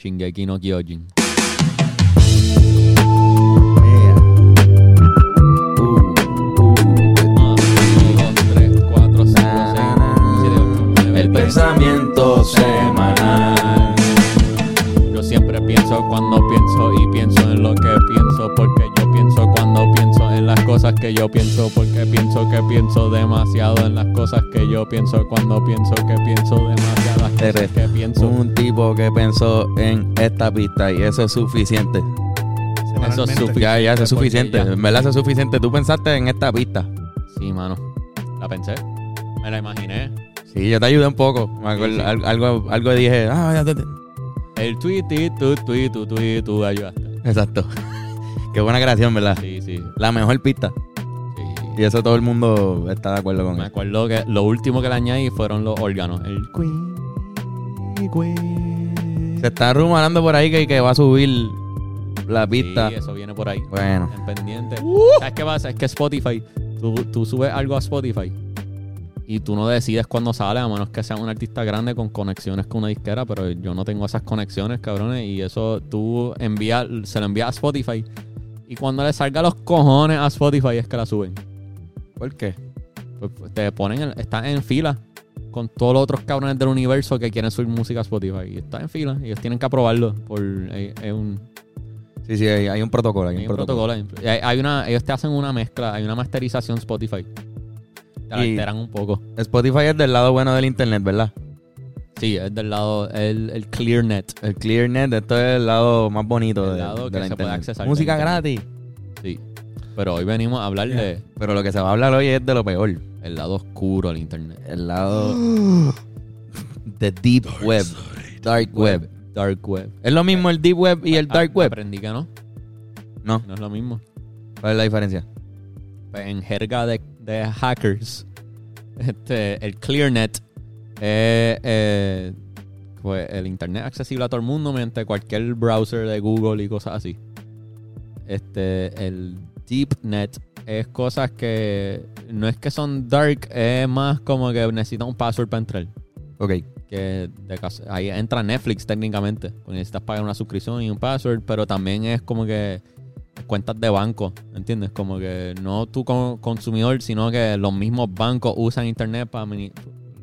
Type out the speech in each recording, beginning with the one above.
Shingeki no Kyojin. El pensamiento semanal. Yo siempre pienso cuando pienso y pienso en lo que pienso porque las cosas que yo pienso porque pienso que pienso demasiado en las cosas que yo pienso cuando pienso que pienso demasiadas cosas Eres que pienso. Un tipo que pensó en esta pista y eso es suficiente. Eso es suficiente. Ya, ya, eso es suficiente. ya- En verdad, eso es suficiente. Tú pensaste en esta pista. Sí, mano. La pensé. Me la imaginé. Sí, yo te ayudé un poco. Me acuerdo- Sí, sí. al- Algo, algo dije. Ah, ya te- te- El tweet, tu, tweet, tu, tweet, tú ayudaste. Exacto. Qué buena creación, ¿verdad? Sí, sí. La mejor pista. Y eso todo el mundo está de acuerdo con Me él. acuerdo que lo último que le añadí fueron los órganos. El Se está rumorando por ahí que, que va a subir la pista. Sí, eso viene por ahí. Bueno. En pendiente. ¿Sabes qué pasa? Es que Spotify, tú, tú subes algo a Spotify y tú no decides cuándo sale, a menos que sea un artista grande con conexiones con una disquera, pero yo no tengo esas conexiones, cabrones, y eso tú envías, se lo envías a Spotify y cuando le salga los cojones a Spotify es que la suben. ¿Por qué? Pues, pues, te ponen, en- estás en fila con todos los otros cabrones del universo que quieren subir música a Spotify y estás en fila y ellos tienen que aprobarlo por eh, es un, Sí, sí, hay, hay un protocolo. Hay, hay un protocolo. protocolo. Hay, hay una, ellos te hacen una mezcla, hay una masterización Spotify. Te la alteran un poco. Spotify es del lado bueno del internet, ¿verdad? Sí, es del lado, el, el ClearNet. El ClearNet, esto es el lado más bonito El de, lado de que la se puede accesar Música gratis. Sí. Pero hoy venimos a hablar de Pero lo que se va a hablar hoy es de lo peor. el lado oscuro del internet. El lado de Deep Web. Dark Web. Dark Web. ¿Es lo mismo el Deep Web y el Ah, Dark Web? Aprendí que no. No. No es lo mismo. ¿Cuál es la diferencia? Pues en jerga de, de hackers, este, el ClearNet es eh, pues, el internet accesible a todo el mundo mediante cualquier browser de Google y cosas así. Este, el DeepNet es cosas que no es que son dark, es más como que necesitas un password para entrar. Ok. Que de caso- ahí entra Netflix técnicamente. Necesitas pagar una suscripción y un password, pero también es como que cuentas de banco, ¿entiendes? Como que no tú como consumidor, sino que los mismos bancos usan internet para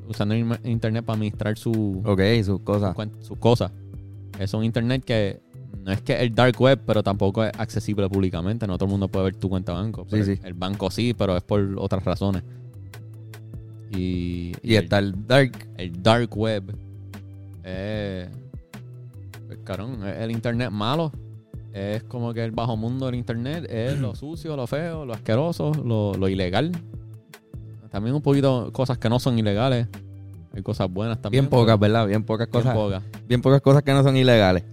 usando internet para administrar su, Ok, sus cosas. su sus cosas. Es un internet que no es que el dark web, pero tampoco es accesible públicamente. No todo el mundo puede ver tu cuenta de banco. Sí, sí. El banco sí, pero es por otras razones. Y, Y está el Dark. el dark web es pues, carón, el internet malo es como que el bajo mundo del internet es lo sucio lo feo lo asqueroso lo, lo ilegal también un poquito cosas que no son ilegales hay cosas buenas también Bien pocas, ¿verdad? Bien pocas bien cosas. pocas. Bien pocas cosas que no son ilegales.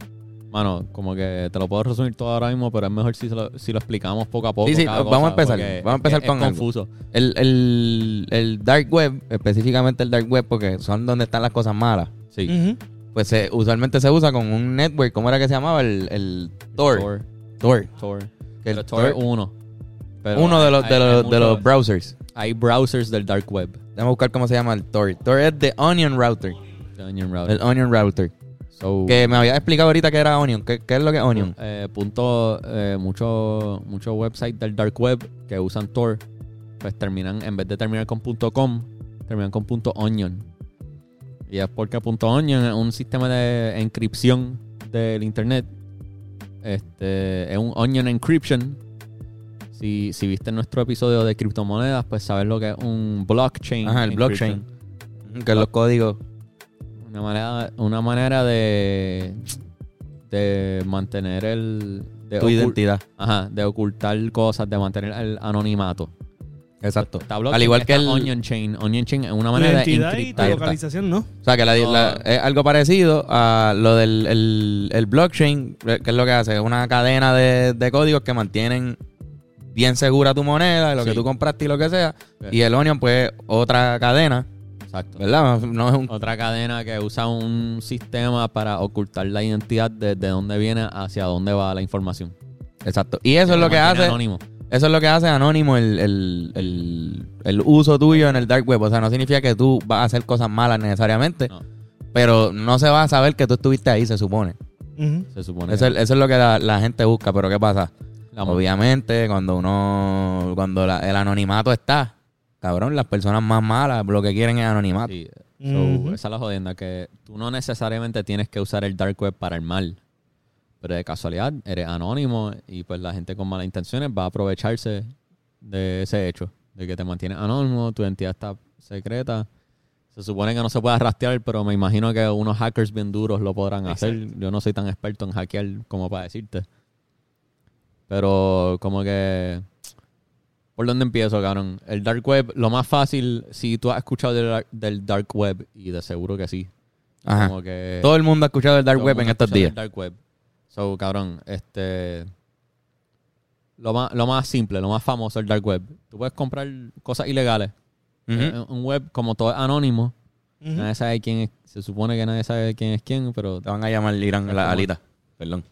mano como que te lo puedo resumir todo ahora mismo pero es mejor si, se lo, si lo explicamos poco a poco Sí, sí, cada vamos a empezar, vamos a empezar es- con es algo. confuso El, el, el Dark Web, específicamente el Dark Web, porque son donde están las cosas malas. sí. Pues se- usualmente se usa con un network. ¿Cómo era que se llamaba? El, el Tor. Tor, Tor. Tor. El Tor es Tor- uno Pero uno de los, de hay- los, de los browsers. Hay browsers del dark web Déjame buscar cómo se llama el Tor. Tor es de Onion Router. The Onion Router. El Onion Router. So, Que me había explicado ahorita que era Onion. ¿Qué, qué es lo que es Onion? eh, punto, eh, muchos muchos websites del dark web que usan Tor, pues terminan, en vez de terminar con punto .com, terminan con punto .onion. Y es porque punto .onion es un sistema de encripción del internet. Este, es un onion encryption. Si, si viste nuestro episodio de criptomonedas, pues sabes lo que es un blockchain. Ajá, el blockchain. Que los códigos. Una manera, una manera de, de mantener el... De Tu identidad. Ajá, de ocultar cosas, de mantener el anonimato. Exacto. Al igual que el. Onion Chain. Onion Chain es una manera de identidad y tu encriptar. localización, ¿no? O sea, que la- No. la- es algo parecido a lo del el, el blockchain, que es lo que hace, es una cadena de, de códigos que mantienen bien segura tu moneda, lo que tú compraste y lo que sea. Y el Onion, pues, otra cadena, Exacto. ¿verdad? No es un... Otra cadena que usa un sistema para ocultar la identidad de, de dónde viene hacia dónde va la información. Exacto. Y eso es lo que hace... Anónimo. Eso es lo que hace anónimo el, el, el, el uso tuyo en el dark web. O sea, no significa que tú vas a hacer cosas malas necesariamente, No. pero no se va a saber que tú estuviste ahí, se supone. Se supone. Eso, es- eso es lo que la, la gente busca, pero ¿qué pasa? La- Obviamente, cuando uno, cuando la- el anonimato está, cabrón, las personas más malas lo que quieren es anonimato. Sí. So, Ujú. Esa es la jodienda, que tú no necesariamente tienes que usar el dark web para el mal. Pero de casualidad eres anónimo y pues la gente con malas intenciones va a aprovecharse de ese hecho, de que te mantienes anónimo, tu identidad está secreta. Se supone que no se puede rastrear, pero me imagino que unos hackers bien duros lo podrán hacer. Yo no soy tan experto en hackear como para decirte. Pero como que... ¿Por dónde empiezo, cabrón? El dark web, lo más fácil, si tú has escuchado del, dar- del dark web, y de seguro que sí. Ajá. Como que Todo el mundo ha escuchado el dark el web en estos días. del dark web. So, cabrón, este... Lo más, lo más simple, lo más famoso del dark web. Tú puedes comprar cosas ilegales. Eh, Un web, como todo es anónimo, nadie sabe quién es. Se supone que nadie sabe quién es quién, pero... Te van a llamar Irán la alita. Perdón.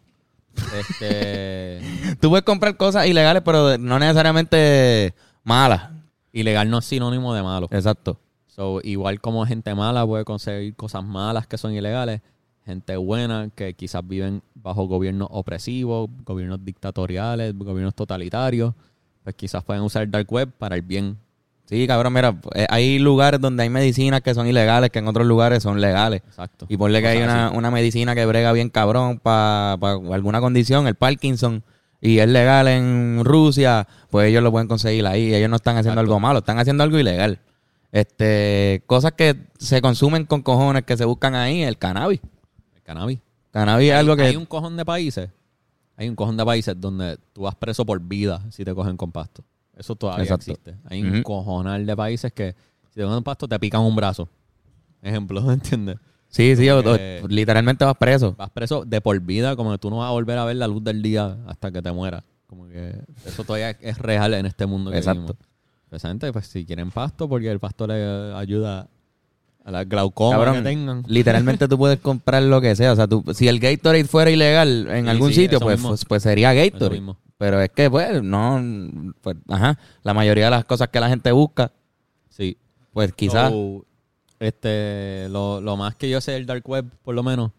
Este... Tú puedes comprar cosas ilegales, pero no necesariamente malas. ilegal no es sinónimo de malo. Exacto. So, igual como gente mala puede conseguir cosas malas que son ilegales, gente buena que quizás viven bajo gobiernos opresivos, gobiernos dictatoriales, gobiernos totalitarios, pues quizás pueden usar el dark web para el bien. Sí, cabrón, mira, eh, hay lugares donde hay medicinas que son ilegales, que en otros lugares son legales. Exacto. Y ponle que hay una, una medicina que brega bien cabrón para alguna condición, el Parkinson, y es legal en Rusia, pues ellos lo pueden conseguir ahí. Ellos no están haciendo Exacto. algo malo, están haciendo algo ilegal. Este, cosas que se consumen con cojones que se buscan ahí, el cannabis. El cannabis. Cannabis es algo que... Hay un cojón de países. Hay un cojón de países donde tú vas preso por vida si te cogen con pasto. Eso todavía Exacto. existe. Hay un cojonal de países que si te cogen con pasto te pican un brazo. Ejemplo, ¿entiendes? Sí, sí, literalmente vas preso. Vas preso de por vida, como que tú no vas a volver a ver la luz del día hasta que te mueras. Como que eso todavía es real en este mundo que Exacto. Precisamente, pues si quieren pasto, porque el pasto le ayuda a la glaucoma Cabrón, que tengan. Literalmente tú puedes comprar lo que sea. O sea, tú, si el Gatorade fuera ilegal en Sí, algún sí, sitio, pues, pues, pues sería Gatorade. Pero es que, pues, no. Pues, ajá. La mayoría de las cosas que la gente busca, Sí. pues quizás. So, este, lo, lo más que yo sé del dark web, por lo menos,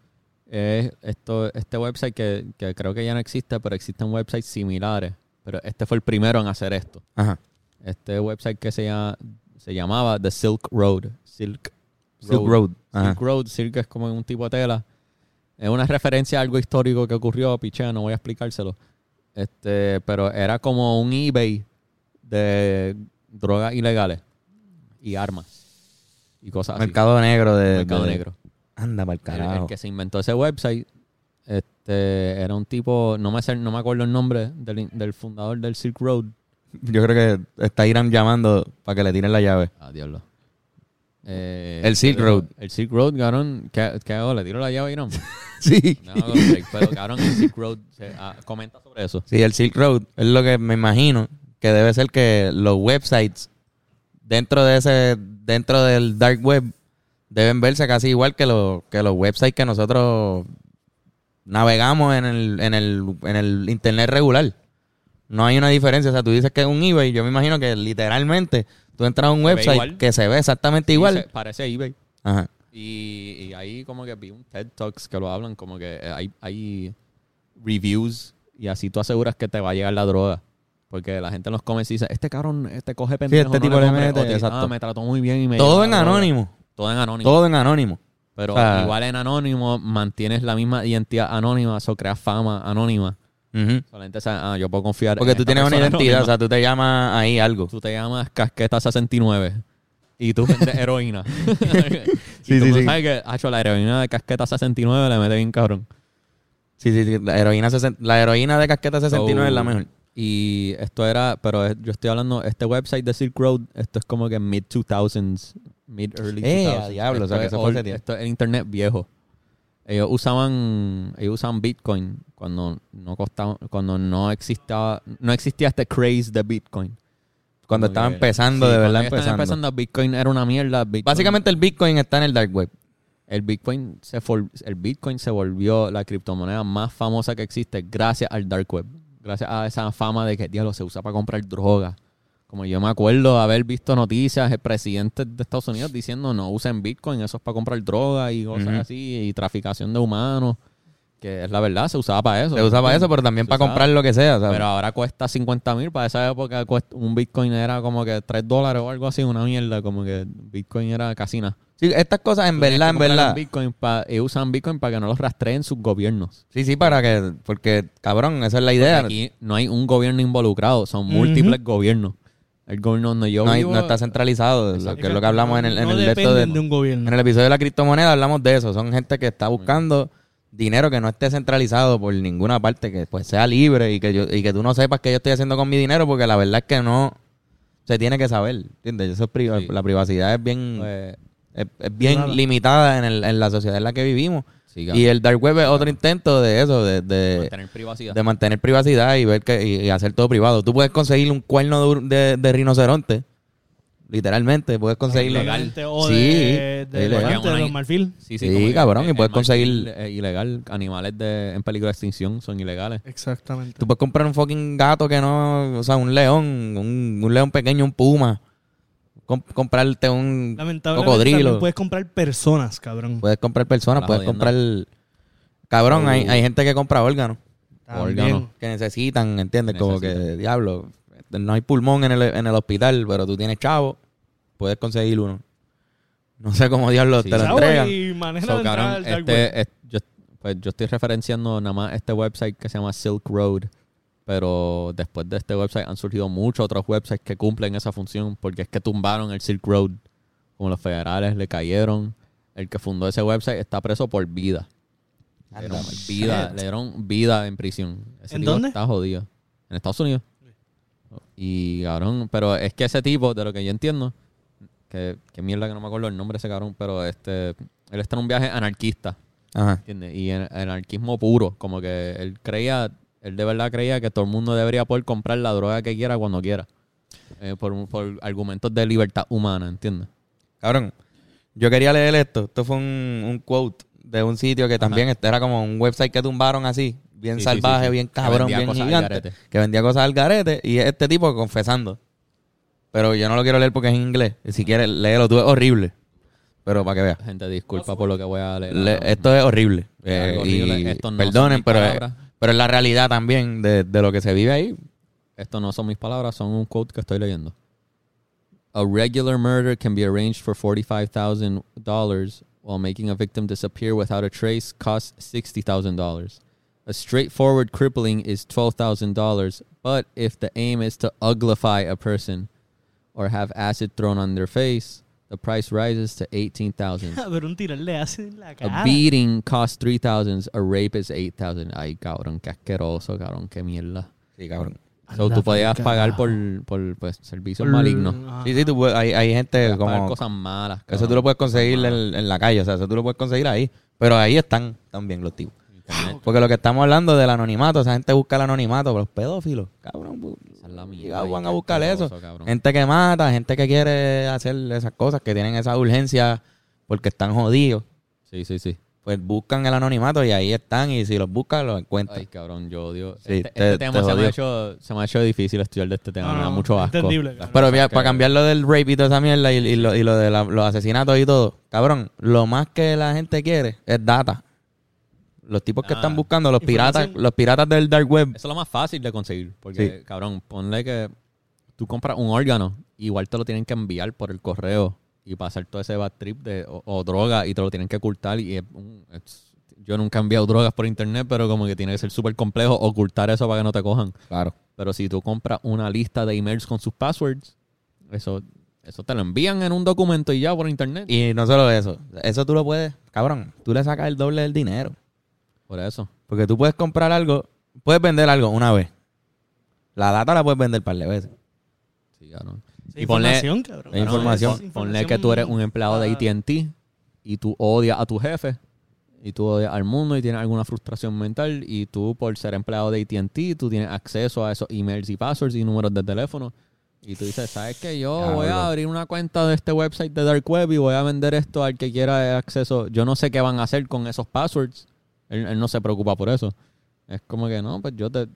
es esto, este website que, que creo que ya no existe, pero existen websites similares. Pero este fue el primero en hacer esto. Ajá. Este website que se, llama, se llamaba The Silk Road. Silk Silk Road. Ajá. Silk Road, Silk es como un tipo de tela. Es una referencia a algo histórico que ocurrió, pichea, no voy a explicárselo. Este, pero era como un eBay de drogas ilegales y armas y cosas así. Mercado negro de. Mercado de- negro. Anda para el El, el carajo. que se inventó ese website este, era un tipo, no me, sé- no me acuerdo el nombre del, del fundador del Silk Road. Yo creo que está Irán llamando para que le tiren la llave. Ah, diablo. Eh, El Silk Road. El Silk Road, cabrón. ¿Qué, qué hago? ¿Le tiro la llave y no? Sí. No pero cabrón, el Silk Road. se- ah, comenta sobre eso. Sí, el Silk Road es lo que me imagino que debe ser que los websites dentro de ese dentro del dark web deben verse casi igual que los que los websites que nosotros navegamos en el, en el en el internet regular. No hay una diferencia, o sea, tú dices que es un eBay, yo me imagino que literalmente tú entras a un Se website que se ve exactamente Sí, igual. se- parece eBay. Ajá. Y, y ahí como que vi un TED Talks que lo hablan como que eh, hay, hay reviews y así tú aseguras que te va a llegar la droga. Porque la gente en los comments dice, este cabrón, este coge pendejo. este no tipo le compres". mete, O te- exacto. "Ah, me trató muy bien y me Todo en la droga". anónimo. Todo en anónimo. Todo en anónimo. Pero O sea- igual en anónimo mantienes la misma identidad anónima, eso creas fama anónima. Ujú. Solamente ah, yo puedo confiar Porque en tú tienes una identidad, o sea, tú te llamas ahí algo. Tú te llamas Casqueta 69 y tú vendes heroína. y Sí, tú sí, no sí. sabes que, hacho, la heroína de Casqueta 69 le mete bien cabrón. Sí, sí, sí. La heroína, la heroína de casqueta 69 So, es la mejor. Y esto era, pero yo estoy hablando, este website de Silk Road, esto es como que mid 2000s, mid early Eh, 2000s. a diablo, o sea, Esto que es eso fue tiempo. Esto es el internet viejo. Ellos usaban, ellos usaban Bitcoin cuando no costaba, cuando no existía, no existía este craze de Bitcoin. Cuando estaba empezando, sí, de verdad empezando. empezando, Bitcoin era una mierda. Bitcoin- Básicamente el Bitcoin está en el dark web. el Bitcoin se for- el Bitcoin se volvió la criptomoneda más famosa que existe gracias al dark web. Gracias a esa fama de que diablo se usa para comprar droga. Como yo me acuerdo haber visto noticias de presidentes de Estados Unidos diciendo no usen Bitcoin, eso es para comprar droga y cosas así, y traficación de humanos. que es la verdad, se usaba para eso. Se usa para eso, pero también Se para usaba. comprar lo que sea. ¿sabes? Pero ahora cuesta 50 mil. Para esa época un Bitcoin era como que 3 dólares o algo así, una mierda. Como que Bitcoin era casi nada. Sí, estas cosas en Tú verdad, en verdad. un Bitcoin pa- y usan Bitcoin para que no los rastreen sus gobiernos. Sí, sí, para que, porque cabrón, esa es la Porque idea. Aquí no hay un gobierno involucrado, son múltiples gobiernos. El gobierno donde yo No, vivo, no está centralizado, lo que es lo que hablamos en el, en no el de un gobierno. En el episodio de la criptomoneda hablamos de eso. Son gente que está buscando dinero que no esté centralizado por ninguna parte, que pues sea libre y que yo y que tú no sepas qué yo estoy haciendo con mi dinero, porque la verdad es que no se tiene que saber. ¿Entiendes? Eso es priva- Sí. La privacidad es bien, pues, es, es bien Nada. limitada en, el- en la sociedad en la que vivimos. Y el dark web es otro intento de eso, de, de, mantener privacidad. de mantener privacidad y ver que y, y hacer todo privado. Tú puedes conseguir un cuerno de, de- de rinoceronte, literalmente, puedes conseguirlo. Ilegal. O Sí, de, de, es ilegal. de los marfil. Sí, Sí, como que cabrón, y puedes conseguir- ilegal. Animales de, en peligro de extinción son ilegales. Exactamente. Tú puedes comprar un fucking gato que no, o sea, un león, un, un león pequeño, un puma. Com- comprarte un cocodrilo. puedes comprar personas, cabrón. Puedes comprar personas, puedes comprar... Cabrón, hay, Oh. hay gente que compra órganos También. órgano. que necesitan, ¿entiendes? Como que, diablo, no hay pulmón en el, en el hospital, pero tú tienes chavo, puedes conseguir uno. No sé cómo diablo Sí. te lo Chavo, entregan. So, cabrón, este, es- yo, pues yo estoy referenciando nada más este website que se llama Silk Road. Pero después de este website han surgido muchos otros websites que cumplen esa función porque es que tumbaron el Silk Road. Como los federales le cayeron. El que fundó ese website está preso por vida. Le dieron vida, le dieron vida en prisión. Ese ¿En tipo dónde? Está jodido. En Estados Unidos. Y cabrón, pero es que ese tipo, de lo que yo entiendo, que, que mierda que no me acuerdo el nombre de ese cabrón, pero este, él está en un viaje anarquista. Ajá. ¿Entiendes? Y en anarquismo puro, como que él creía, él de verdad creía que todo el mundo debería poder comprar la droga que quiera cuando quiera. Eh, por, por argumentos de libertad humana, ¿entiendes? Cabrón, yo quería leer esto. Esto fue un, un quote de un sitio que también este era como un website que tumbaron así, bien Sí, salvaje, sí, sí. bien cabrón, bien gigante, que vendía cosas al garete y es este tipo confesando. Pero yo no lo quiero leer porque es en inglés. Si quieres léelo tú, es horrible. Pero para que veas. Gente, disculpa por lo que voy a leer. Le- esto es horrible. Eh, horrible. y Esto no perdonen, pero, palabras. Pero es la realidad también de, de lo que se vive ahí. Esto no son mis palabras, son un quote que estoy leyendo. A regular murder can be arranged for $45,000 while making a victim disappear without a trace costs $60,000. A straightforward crippling is $12,000, but if the aim is to uglify a person or have acid thrown on their face, the price rises to 18,000. Pero un tiro le hace en la A cara. beating costs 3,000, a rape is 8,000. Ay, cabrón, qué asqueroso, cabrón, qué mierda. Sí, cabrón. So, Anda tú podías pagar por, por pues, servicios malignos. Sí, sí, tú puedes- hay, hay gente pagar como... cosas malas. Eso cabrón. tú lo puedes conseguir en, en la calle, o sea, eso tú lo puedes conseguir ahí. Pero ahí están también los tipos. Internet. Porque lo que estamos hablando del anonimato, esa gente busca el anonimato, pero los pedófilos, cabrón, Esa es la mierda, van a buscar eso. cabrón. Gente que mata, gente que quiere hacer esas cosas, que tienen esa urgencia porque están jodidos. Sí, sí, sí. Pues buscan el anonimato y ahí están. Y si los buscan, los encuentran. Ay, cabrón, yo odio. Sí, este, te- este tema te se me, ha hecho, se me ha hecho difícil estudiar de este tema. No, me da mucho asco. entendible, cabrón. Pero mira, para cambiar lo del rape y toda esa mierda y, y lo, y lo de la- los asesinatos y todo, cabrón, lo más que la gente quiere es data. Los tipos que Ah, están buscando, los piratas, los piratas del dark web. Eso es lo más fácil de conseguir. Porque, Sí. cabrón, ponle que tú compras un órgano, igual te lo tienen que enviar por el correo y pasar todo ese bad trip de, o, o droga y te lo tienen que ocultar. Y es- yo nunca he enviado drogas por internet, pero como que tiene que ser súper complejo ocultar eso para que no te cojan. Claro. Pero si tú compras una lista de emails con sus passwords, eso, eso te lo envían en un documento y ya por internet. Y no solo eso, eso tú lo puedes, cabrón, tú le sacas el doble del dinero. Por eso. Porque tú puedes comprar algo, puedes vender algo una vez. La data la puedes vender un par de veces. Sí, cabrón. Esa Y ponle- información, cabrón. la información. Ponle que tú eres un empleado de AT&T y tú odias a tu jefe y tú odias al mundo y tienes alguna frustración mental y tú por ser empleado de AT&T tú tienes acceso a esos emails y passwords y números de teléfono y tú dices, ¿sabes qué? Yo voy a abrir una cuenta de este website de Dark Web y voy a vender esto al que quiera acceso. Yo no sé qué van a hacer con esos passwords. Él, él no se preocupa por eso. Es como que no, pues yo te...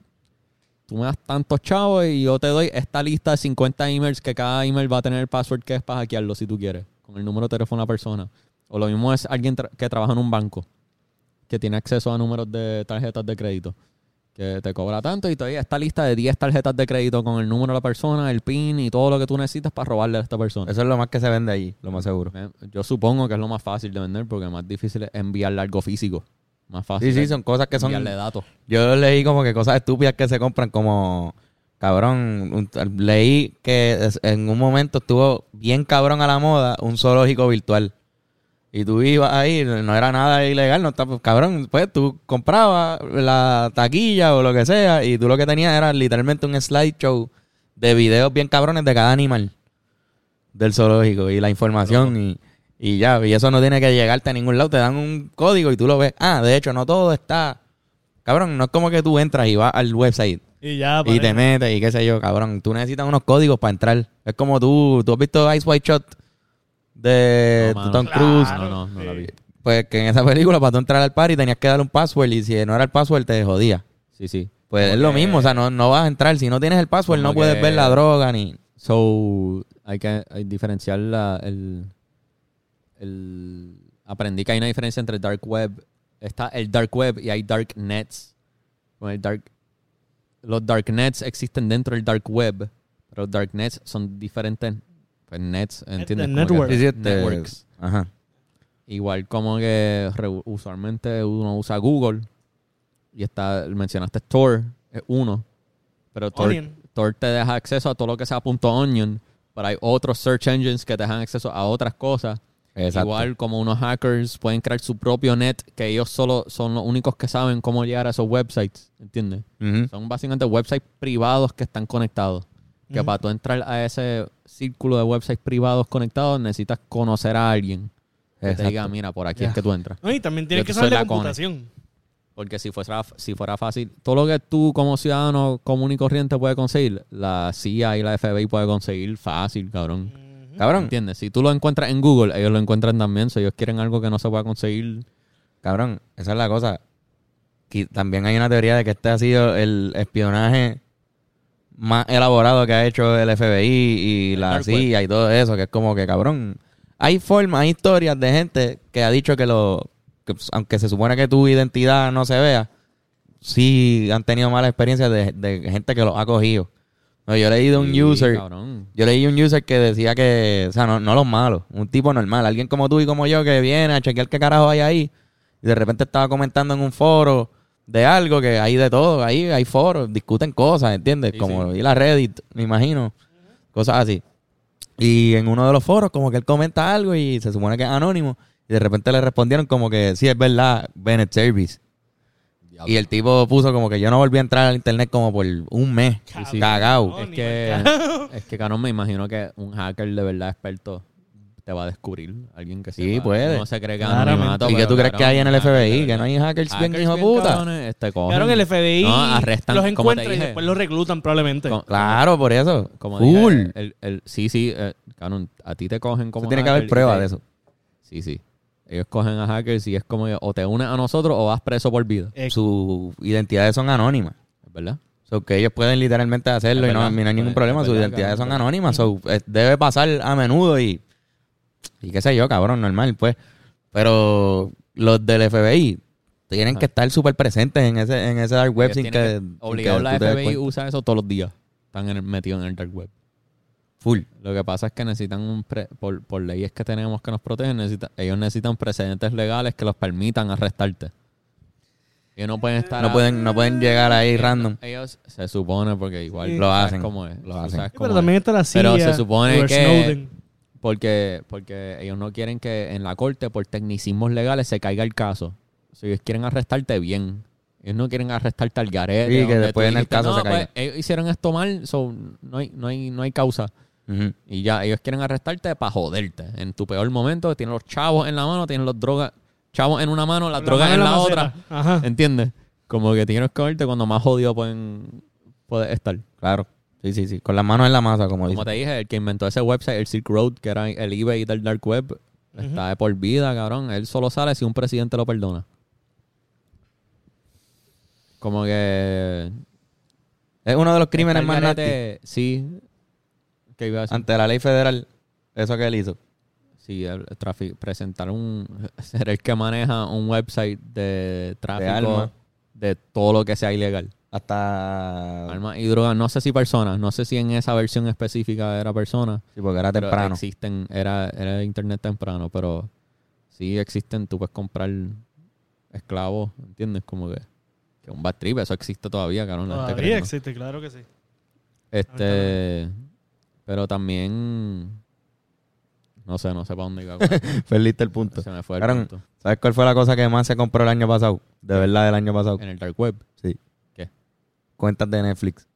Tú me das tantos chavos y yo te doy esta lista de 50 emails que cada email va a tener el password que es para hackearlo si tú quieres, con el número de teléfono de la persona. O lo mismo es alguien tra- que trabaja en un banco. que tiene acceso a números de tarjetas de crédito. Que te cobra tanto y todavía esta lista de 10 tarjetas de crédito con el número de la persona, el PIN y todo lo que tú necesitas para robarle a esta persona. Eso es lo más que se vende allí, lo más seguro. Eh, Yo supongo que es lo más fácil de vender porque lo más difícil es enviarle algo físico. Más fácil. Sí, sí, es son cosas que son... datos. Yo leí como que cosas estúpidas que se compran como... Cabrón, un- leí que en un momento estuvo bien cabrón a la moda un zoológico virtual. Y tú ibas ahí, no era nada ilegal, no está, pues, cabrón, pues tú comprabas la taquilla o lo que sea y tú lo que tenías era literalmente un slideshow de videos bien cabrones de cada animal del zoológico y la información y, y ya, y eso no tiene que llegarte a ningún lado, te dan un código y tú lo ves. Ah, de hecho, no todo está... Cabrón, no es como que tú entras y vas al website Y ya, y te metes y qué sé yo, cabrón. Tú necesitas unos códigos para entrar. Es como tú, tú has visto Ice White Shot de No, mano. Tom Claro. Cruise. No, no, no la vi. Pues que en esa película para tú entrar al party tenías que dar un password y si no era el password te jodía. Sí, sí. Pues Como es lo mismo, o sea, no, no vas a entrar. Si no tienes el password Como no puedes que- ver la droga ni... So, hay que hay diferenciar la, el, el... Aprendí que hay una diferencia entre dark web. Está el dark web y hay dark nets. Con el dark, los dark nets existen dentro del dark web, pero los dark nets son diferentes pues, nets, ¿entiendes? que este- networks. Ajá. Igual como que re- usualmente uno usa Google y está, mencionaste Tor, es uno, pero Tor. Tor te deja acceso a todo lo que sea punto .onion, pero hay otros search engines que te dejan acceso a otras cosas. Exacto. Igual como unos hackers pueden crear su propio net, que ellos solo son los únicos que saben cómo llegar a esos websites, ¿entiendes? Ujú. Son básicamente websites privados que están conectados. Que para tú entrar a ese círculo de websites privados conectados necesitas conocer a alguien que te diga, mira, por aquí es que tú entras. No, y también Yo tienes que soy saber de la cone. computación. Porque si fuera, si fuera fácil, todo lo que tú como ciudadano común y corriente puedes conseguir, la CIA y la FBI puede conseguir fácil, cabrón. Cabrón, ¿Entiendes? Si tú lo encuentras en Google, ellos lo encuentran también. Si ellos quieren algo que no se pueda conseguir. Cabrón, esa es la cosa. Que también hay una teoría de que este ha sido el espionaje más elaborado que ha hecho el FBI y El la CIA y todo eso, que es como que cabrón. Hay formas, hay historias de gente que ha dicho que lo que, pues, aunque se supone que tu identidad no se vea, sí han tenido malas experiencias de, de gente que los ha cogido. No, yo leí de un Sí, user Cabrón. yo leí un user que decía que, o sea, no, no los malos, un tipo normal, alguien como tú y como yo que viene a chequear qué carajo hay ahí y de repente estaba comentando en un foro de algo que hay de todo, ahí hay foros, discuten cosas, ¿entiendes? Sí, como ir a Reddit, me imagino, cosas así. Y en uno de los foros como que él comenta algo y se supone que es anónimo y de repente le respondieron como que sí, es verdad, Bennett Service. Y el tipo puso como que yo no volví a entrar al internet como por un mes, sí. cagao. No, Es que, es que, cabrón, me imagino que un hacker de verdad experto te va a descubrir. Alguien que Sí, sepa. puede. No se cree que anonimato, ¿Y qué tú crees que hay en el FBI? Que no hay hackers bien Hackers hijo de bien puta. cabrones, este, cogen- Claro, el FBI No, arrestan, los como te encuentra y después los reclutan probablemente. Claro, por eso. Como dije, el, el- sí, sí, eh, cabrón, a ti te cogen como tiene que haber pruebas de eso. Sí, sí. Ellos cogen a hackers y es como que o te unes a nosotros o vas preso por vida. Eh, Sus identidades son anónimas. ¿Es verdad? So, que ellos pueden literalmente hacerlo Es y no, verdad. no hay ningún problema. Sus identidades son anónimas. So, eh, debe pasar a menudo y, y qué sé yo, cabrón, normal, pues. Pero los del FBI tienen Ajá. que estar súper presentes en ese, en ese dark web Ellos sin que, sin Obligado que la FBI usa eso todos los días. Están metidos en el dark web. Full. Lo que pasa es que necesitan un pre- por, por leyes que tenemos que nos protegen, necesita- ellos necesitan precedentes legales que los permitan arrestarte. Ellos no pueden estar No pueden, no pueden llegar ahí random. Ellos se supone porque igual Sí. Lo hacen, cómo es. lo hacen. Sí, pero también es. está la CIA. Pero se supone que- Snowden. Porque, porque ellos no quieren que en la corte, por tecnicismos legales, se caiga el caso. Si ellos quieren arrestarte bien. Ellos no quieren arrestarte al garete. Sí, que después en el caso "No, se caiga". pues, ellos hicieron esto mal, so, no, hay, no, hay, no hay causa. Y ya, ellos quieren arrestarte para joderte. En tu peor momento, tienen los chavos en la mano, tienen los drogas, chavos en una mano, las Con drogas en la, otra. Ajá. ¿Entiendes? Como que tienes que verte cuando más jodido pueden puedes estar. Claro. Sí, sí, sí. Con las manos en la masa, como, Como dicen. te dije, el que inventó ese website, el Silk Road, que era el eBay del Dark Web, está de por vida, cabrón. Él solo sale si un presidente lo perdona. Como que... Es uno de los crímenes más nasty. Sí. ¿Qué iba a decir? Ante la ley federal, eso que él hizo. Sí, el presentar un... Ser el que maneja un website de tráfico de todo lo que sea ilegal. Hasta... Armas y drogas. No sé si personas. No sé si en esa versión específica era personas. Sí, porque era temprano. existen... Era, era internet temprano, pero sí existen. Tú puedes comprar esclavos, ¿entiendes? Como que... Que un bad trip. Eso existe todavía, cabrón. Todavía cree que no. existe, claro que sí. Este... Pero también... No sé, no sé para dónde iba. Perdiste el punto. Se me fue el punto. ¿Sabes cuál fue la cosa que más se compró el año pasado? De verdad, el año pasado. En el dark web. Sí. ¿Qué? Cuentas de Netflix.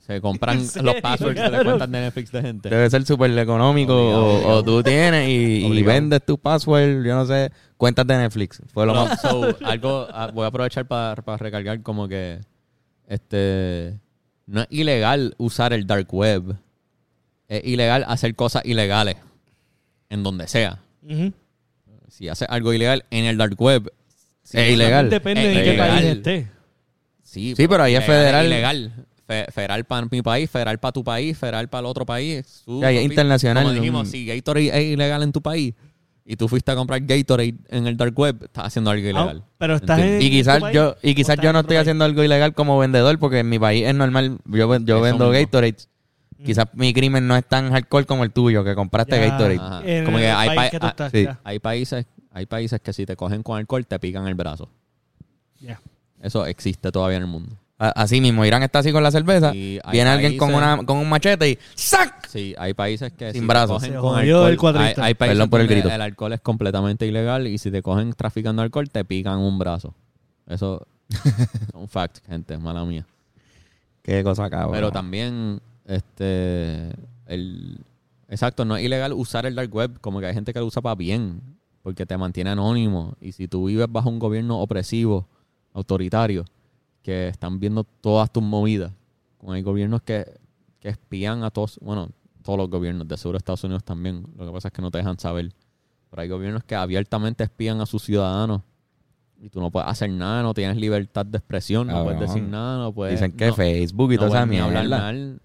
Se compran ¿En los passwords de las cuentas de Netflix de gente. Debe ser súper económico. Obligado, o, obligado. o tú tienes y, y vendes tu password, yo no sé. Cuentas de Netflix. Fue lo No, más. so, algo, ah, voy a aprovechar para recargar como que este no es ilegal usar el dark web. Es ilegal hacer cosas ilegales en donde sea. Si haces algo ilegal en el dark web, sí, Es ilegal. Depende Es de qué país esté. Sí, Sí, pero ahí es ilegal federal. ilegal. Fe- federal para mi país, federal para tu país, federal para el otro país. Y es internacional. Como dijimos, Mm. si Gatorade es ilegal en tu país y tú fuiste a comprar Gatorade en el dark web, estás haciendo algo ilegal. Ah, pero estás en. Y quizás país yo, y quizás yo no estoy país? haciendo algo ilegal como vendedor, porque en mi país es normal. Yo, yo vendo. Gatorade. Quizás mi crimen no es tan hardcore como el tuyo, que compraste Ya, Gatorade. Como que hay país pa- ah, estás, sí. ya. Hay países, hay países que si te cogen con alcohol te pican el brazo. Ya. Eso existe todavía en el mundo. Así mismo, Irán está así con la cerveza. Viene alguien con, una, con un machete y ¡sac! Sí, hay países que Sin si brazos. te cogen con alcohol, el hay, hay países Perdón por el grito. el alcohol es completamente ilegal y si te cogen traficando alcohol te pican un brazo. Eso es un fact, gente, mala mía. Qué cosa cabrón. Pero también, este, el, exacto, no es ilegal usar el dark web, como que hay gente que lo usa para bien, porque te mantiene anónimo. Y si tú vives bajo un gobierno opresivo, autoritario, que están viendo todas tus movidas, hay gobiernos que, que espían a todos, bueno, todos los gobiernos, de seguro Estados Unidos también, lo que pasa es que no te dejan saber. Pero hay gobiernos que abiertamente espían a sus ciudadanos. Y tú no puedes hacer nada, no tienes libertad de expresión, no puedes Cabrón. decir nada, no puedes... Dicen que no- Facebook y no toda esa puedes ni hablar mierda. mal.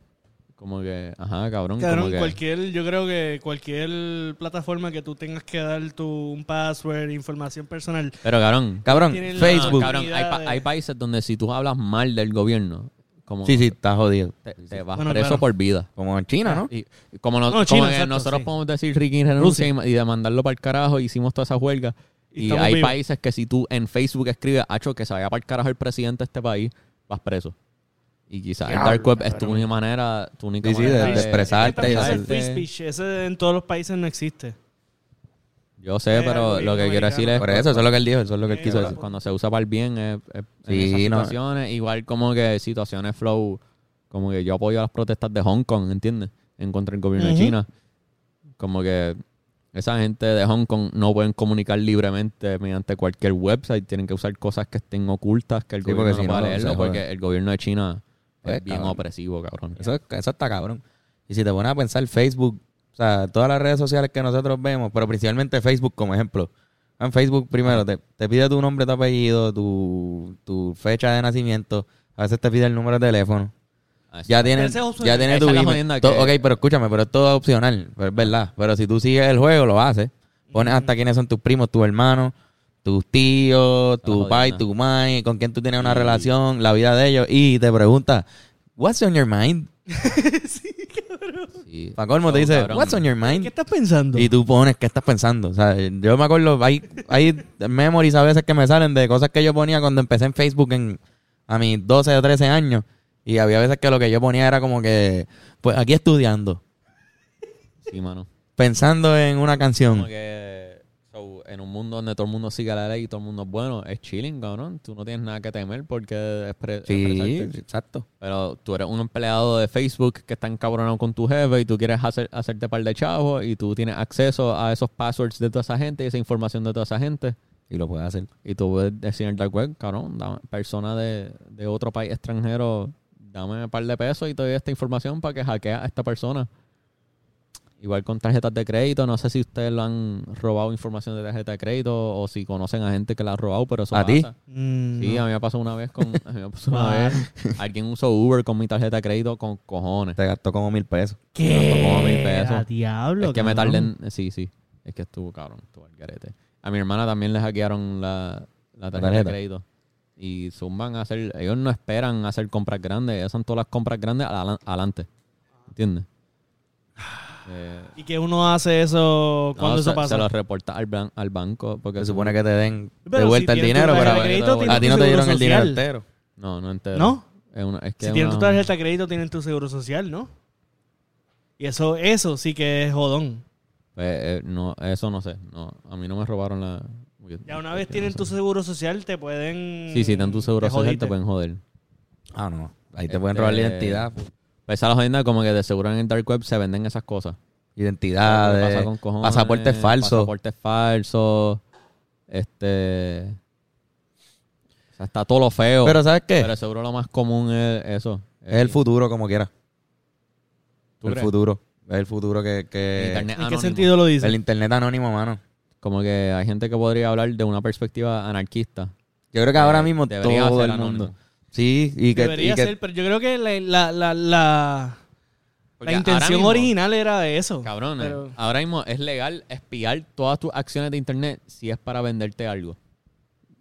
Como que, ajá, cabrón. Cabrón, como que, cualquier, yo creo que cualquier plataforma que tú tengas que dar tu un password, información personal. Pero, cabrón. Cabrón, Facebook. cabrón, hay, pa- de- hay países donde si tú hablas mal del gobierno, como Sí, sí, está jodido. te, te vas Bueno, preso claro. por vida. Como en China, ¿no? Y como, no- No, como China, que exacto, nosotros sí. podemos decir Ricky renuncia y, y demandarlo para el carajo, hicimos toda esa huelga. Y hay vivos. países que si tú en Facebook escribes, hacho, que se vaya para el carajo el presidente de este país, vas preso. Y quizás el dark web es tu única manera, tu única Sí, sí, manera de- de Es que expresarte y hacer- el free speech, ese en todos los países no existe. Yo sé, pero lo que quiero decir es... Por eso, eso es lo que él dijo, eso es lo que él Eh, quiso decir. cuando se usa para el bien es, es- en Sí, esas no. situaciones igual como que situaciones flow como que yo apoyo las protestas de Hong Kong ¿entiendes? en contra del gobierno de China como que esa gente de Hong Kong no pueden comunicar libremente mediante cualquier website tienen que usar cosas que estén ocultas que el Sí, gobierno no si no, leerlo se porque el gobierno de China Pues, es bien cabrón. opresivo cabrón Eso, eso está cabrón. Y si te pones a pensar, Facebook, o sea, todas las redes sociales que nosotros vemos, pero principalmente Facebook como ejemplo. En Facebook primero te, te pide tu nombre, tu apellido, tu, tu fecha de nacimiento, a veces te pide el número de teléfono. Así. Ya tiene, ese es opcional. ya tiene Esa tu email. que- Ok, pero escúchame, pero es todo opcional, pero es verdad. Pero si tú sigues el juego, lo haces. Pones hasta quiénes son tus primos, tus hermanos, tus tíos, tu pai, tu mai, con quién tú tienes una Sí. relación, la vida de ellos, y te pregunta, what's on your mind? Sí. Pa' colmo te dice, cabrón. what's on your mind? ¿Qué estás pensando? Y tú pones qué estás pensando. O sea, yo me acuerdo, hay, hay memories a veces que me salen de cosas que yo ponía cuando empecé en Facebook en, a mis 12 o 13 años. Y había veces que lo que yo ponía era como que, pues aquí estudiando, sí mano pensando en una canción. Como que en un mundo donde todo el mundo sigue la ley y todo el mundo es bueno, es chilling, cabrón. Tú no tienes nada que temer porque expre- Sí, exacto. Pero tú eres un empleado de Facebook que está encabronado con tu jefe y tú quieres hacer, hacerte par de chavos y tú tienes acceso a esos passwords de toda esa gente y esa información de toda esa gente. Y lo puedes hacer. Y tú puedes decir en el dark web, cabrón, dame- persona de, de otro país extranjero, dame un par de pesos y te doy esta información para que hackea a esta persona. Igual con tarjetas de crédito. No sé si ustedes lo han robado información de tarjeta de crédito o si conocen a gente que la ha robado, pero eso ¿A ti? pasa. Mm, Sí, no. a mí me pasó una vez con... A mí me pasó una vez. Alguien usó Uber con mi tarjeta de crédito con cojones. Te gastó como mil pesos. ¿Qué? como mil pesos. A diablo. Es que me cabrón. tardé en- Sí, sí. Es que estuvo cabrón. Estuvo al garete. A mi hermana también le hackearon la, la tarjeta, tarjeta? de crédito. Y zumban a hacer... Ellos no esperan hacer compras grandes. Ellos son todas las compras grandes adelante. ¿Entiendes? Eh, ¿Y que uno hace eso no, cuando se, eso pasa? se lo reporta al, ban- al banco. Porque Se supone que te den Pero de si vuelta el tu dinero, pero a ti tu no te dieron el dinero entero. No, no entero. ¿No? Es, una, es que Si es tienen tu una- tarjeta de crédito, tienen tu seguro social, ¿no? Y eso, eso sí que es jodón. pues, eh, no, eso no sé. No, a mí no me robaron la... Ya una vez tienen no tu sé. seguro social, te pueden... Sí, si tienen tu seguro te social jodiste. te pueden joder. Ah, no. Ahí te pueden robar la Este, identidad. Pues esa es la jodienda como que de seguro en el dark web se venden esas cosas. Identidades, pasa con cojones, pasaportes falsos. Pasaportes falsos. Este. O sea, está todo lo feo. Pero ¿sabes qué? Pero seguro lo más común es eso. es el futuro como quiera. ¿Tú El crees? futuro. Es el futuro que... que- Internet ¿En qué sentido lo dices? el internet anónimo, mano. Como que hay gente que podría hablar de una perspectiva anarquista. Yo creo que Eh, ahora mismo debería todo el mundo. anónimo. Sí, y que... Debería y que- ser, pero yo creo que la, la, la, la, intención mismo, original era eso. Cabrones, Pero- ahora mismo es legal espiar todas tus acciones de internet si es para venderte algo.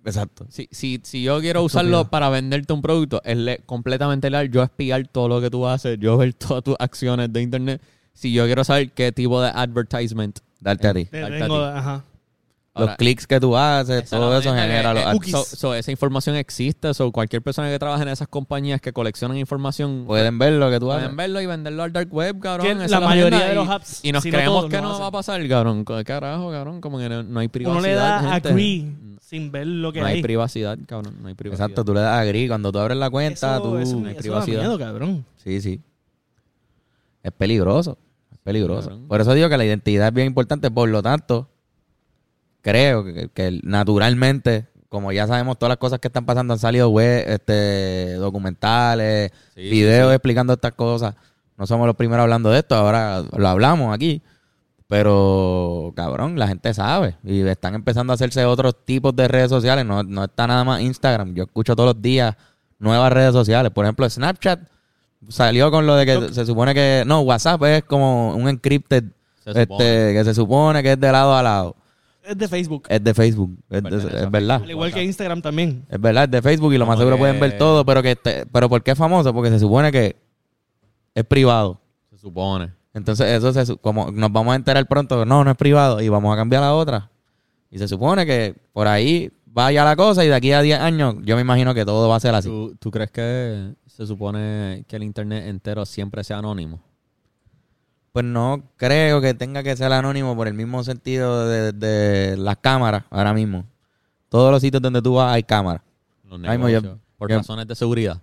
Exacto. Si, si, si yo quiero usarlo para venderte un producto, es le- completamente legal yo espiar todo lo que tú haces, yo ver todas tus acciones de internet. Si yo quiero saber qué tipo de advertisement. Darte a ti. Te tengo- ti. Los clics que tú haces, todo eso genera que- los ads. cookies. so- so esa información existe. So cualquier persona que trabaje en esas compañías que coleccionan información Pueden ver lo que tú haces. pueden verlo y venderlo al dark web, cabrón. La mayoría de los apps, Y nos si creemos que no va a pasar, cabrón. ¿Qué carajo, cabrón? Como que no, no hay privacidad. Uno le da gente. agree sin ver lo que No hay hay. privacidad, cabrón. No hay privacidad. Exacto, tú le das agree. Cuando tú abres la cuenta, Eso- tú... eso, no hay eso privacidad. da miedo, cabrón. Sí, sí. Es peligroso. Es peligroso. Cabrón. Por eso digo que la identidad es bien importante. Por lo tanto, creo que, que naturalmente, como ya sabemos todas las cosas que están pasando, han salido web, este, documentales, Sí, videos sí, explicando estas cosas. No somos los primeros hablando de esto, ahora lo hablamos aquí. Pero, cabrón, la gente sabe. Y están empezando a hacerse otros tipos de redes sociales. No, no está nada más Instagram. Yo escucho todos los días nuevas redes sociales. Por ejemplo, Snapchat salió con lo de que se supone que... No, WhatsApp es como un encrypted Se este, que se supone que es de lado a lado. Es de Facebook. Es de Facebook. Es, de- verdad. Al igual que Instagram también. Es verdad, es de Facebook y lo más Como seguro que- pueden ver todo. Pero que este- pero ¿por qué es famoso? Porque se supone que es privado. Se supone. Entonces, eso se, su- como nos vamos a enterar pronto, no, no es privado, y vamos a cambiar a otra. Y se supone que por ahí vaya la cosa, y de aquí a 10 años, yo me imagino que todo va a ser así. ¿Tú, tú crees que se supone que el internet entero siempre sea anónimo? Pues no creo que tenga que ser anónimo por el mismo sentido de, de las cámaras ahora mismo. Todos los sitios donde tú vas hay cámaras. Los yo- por yo- razones de seguridad.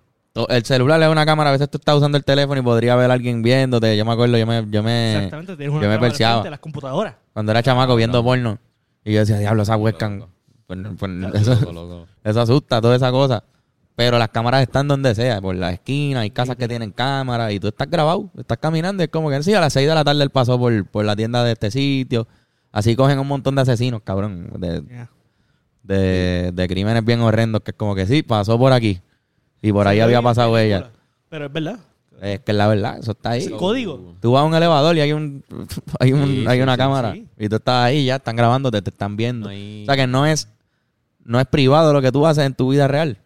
El celular es una cámara, a veces tú estás usando el teléfono y podría haber alguien viéndote. Yo me acuerdo, yo me, yo me Exactamente. Tienes una yo me perseaba. a las computadoras. cuando era chamaco viendo porno, y yo decía, diablo, esa webcam. Pues, pues, eso, Loco, loco. Eso asusta, toda esa cosa. Pero las cámaras están donde sea, por la esquina, hay casas que tienen cámaras y tú estás grabado, estás caminando, es como que sí, a las 6 de la tarde él pasó por, por la tienda de este sitio. Así cogen un montón de asesinos, cabrón, de, de, de crímenes bien horrendos, que es como que sí, pasó por aquí. Y por ahí Sí, había oye, pasado película. ella. Pero es verdad. Es que es la verdad, eso está ahí. Es código. Tú vas a un elevador y hay un hay, un, Sí, hay una sí, cámara sí. y tú estás ahí ya están grabando, te, te están viendo. No hay- O sea que no es no es privado lo que tú haces en tu vida real.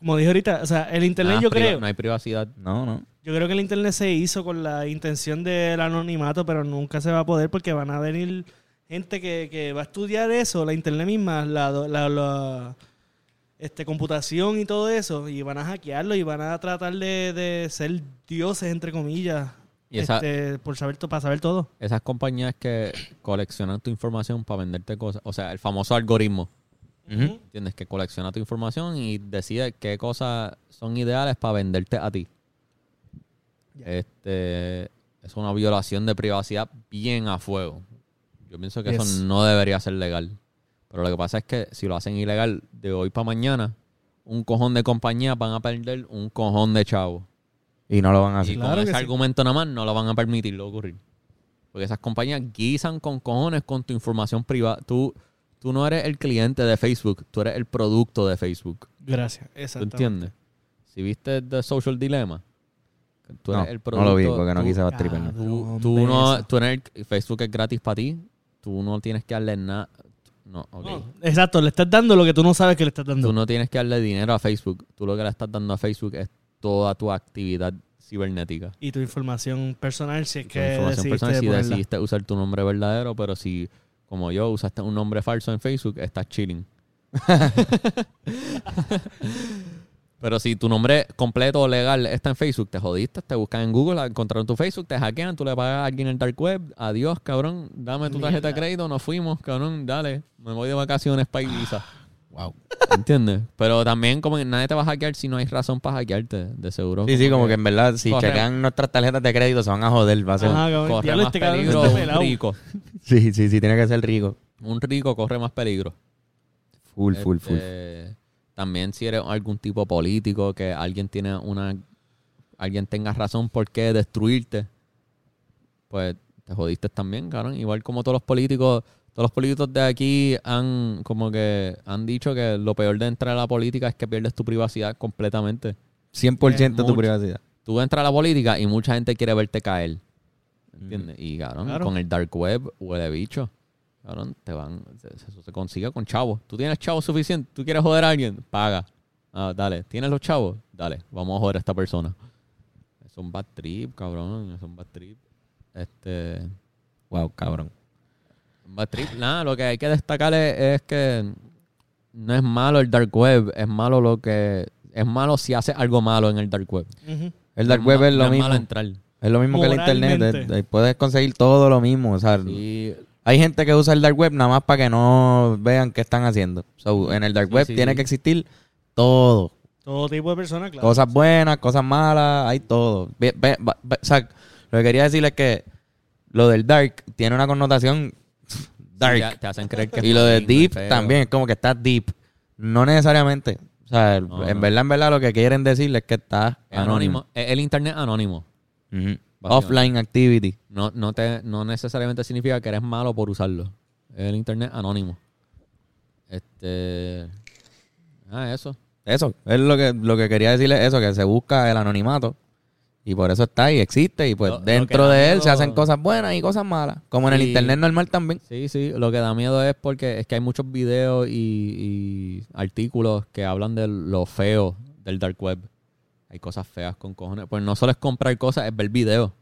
Como dije ahorita, o sea, el internet Nada yo creo. No hay privacidad. No, no. Yo creo que el internet se hizo con la intención del anonimato, pero nunca se va a poder porque van a venir gente que, que va a estudiar eso, la internet misma, la, la, la- este, computación y todo eso, y van a hackearlo y van a tratar de, de ser dioses, entre comillas, Y esa- este, por saber, to- para saber todo. Esas compañías que coleccionan tu información para venderte cosas. O sea, el famoso algoritmo. Ujú. ¿Entiendes? Que colecciona tu información y decide qué cosas son ideales para venderte a ti. Este es una violación de privacidad bien a fuego. Yo pienso que Yes. eso no debería ser legal. Pero lo que pasa es que si lo hacen ilegal de hoy para mañana, un cojón de compañías van a perder un cojón de chavos. Y no lo van a Y hacer. Claro con ese sí. argumento nada más no lo van a permitirlo ocurrir. Porque esas compañías guisan con cojones con tu información privada. Tú, tú no eres el cliente de Facebook, tú eres el producto de Facebook. Gracias. ¿Tú Exacto. entiendes? Si viste The Social Dilemma, tú No, eres el no producto. lo vi porque no tú- quise bastripearme. Cabrón, Tú, tú no, tú eres el- Facebook es gratis para ti. Tú no tienes que darle nada. No, ok. No, exacto, le estás dando lo que tú no sabes que le estás dando. Tú no tienes que darle dinero a Facebook. Tú lo que le estás dando a Facebook es toda tu actividad cibernética. Y tu información personal, si es Tu que información personal si ponerla. decidiste usar tu nombre verdadero, pero si, como yo, usaste un nombre falso en Facebook, estás chilling. pero si tu nombre completo o legal está en Facebook, te jodiste, te buscan en Google, encontraron tu Facebook, te hackean, tú le pagas a alguien en el dark web, adiós, cabrón, dame tu tarjeta de crédito, nos fuimos, cabrón, dale, me voy de vacaciones para Ibiza. Wow. ¿Entiendes? Pero también como que nadie te va a hackear si no hay razón para hackearte, de seguro. Sí, sí, como que en verdad, si Corre. checan nuestras tarjetas de crédito, se van a joder. Va a ser- Ajá, corre más este peligro un pelado. rico. Sí, sí, sí, tiene que ser rico. Un rico corre más peligro. Full, full, full. Este, También si eres algún tipo político que alguien tiene una alguien tenga razón por qué destruirte, pues te jodiste también, cabrón. Igual como todos los políticos, todos los políticos de aquí han como que han dicho que lo peor de entrar a la política es que pierdes tu privacidad completamente. 100% tu mucho. privacidad. Tú entras a la política y mucha gente quiere verte caer. ¿Entiendes? Y cabrón, Claro. con el dark web huele bicho. Cabrón, te van, eso se consigue con chavos. Tú tienes chavos suficientes, tú quieres joder a alguien, paga. Ah, dale, ¿tienes los chavos? Dale, vamos a joder a esta persona. Es un bad trip, cabrón, es un bad trip. Este, Wow, cabrón. Trip, nada, lo que hay que destacar es, es que no es malo el dark web, es malo lo que, es malo si hace algo malo en el dark web. El dark No web es lo no mismo. malo entrar. Es lo mismo que el internet. Puedes conseguir todo lo mismo. O sea, Sí, hay gente que usa el dark web nada más para que no vean qué están haciendo. So, en el dark Sí, web sí, tiene sí. que existir todo. Todo tipo de personas, claro. Cosas buenas, cosas malas, hay todo. O sea, lo que quería decir es que lo del dark tiene una connotación dark. Te, te hacen creer que y lo de deep feo. también es como que está deep. No necesariamente. O sea, No, en no. verdad, en verdad, lo que quieren decirle es que está Es anónimo. Es el internet anónimo. Offline activity. No, no, te, no necesariamente significa que eres malo por usarlo. Es el internet anónimo. Este. Ah, eso. Eso, es lo que, lo que quería decirle, eso, que se busca el anonimato. Y por eso está y existe. Y pues Lo- dentro de él se hacen cosas buenas y cosas malas. Como en el internet normal también. Sí, sí. Lo que da miedo es porque es que hay muchos videos y, y artículos que hablan de lo feo del dark web. Hay cosas feas con cojones. Pues no solo es comprar cosas, es ver videos.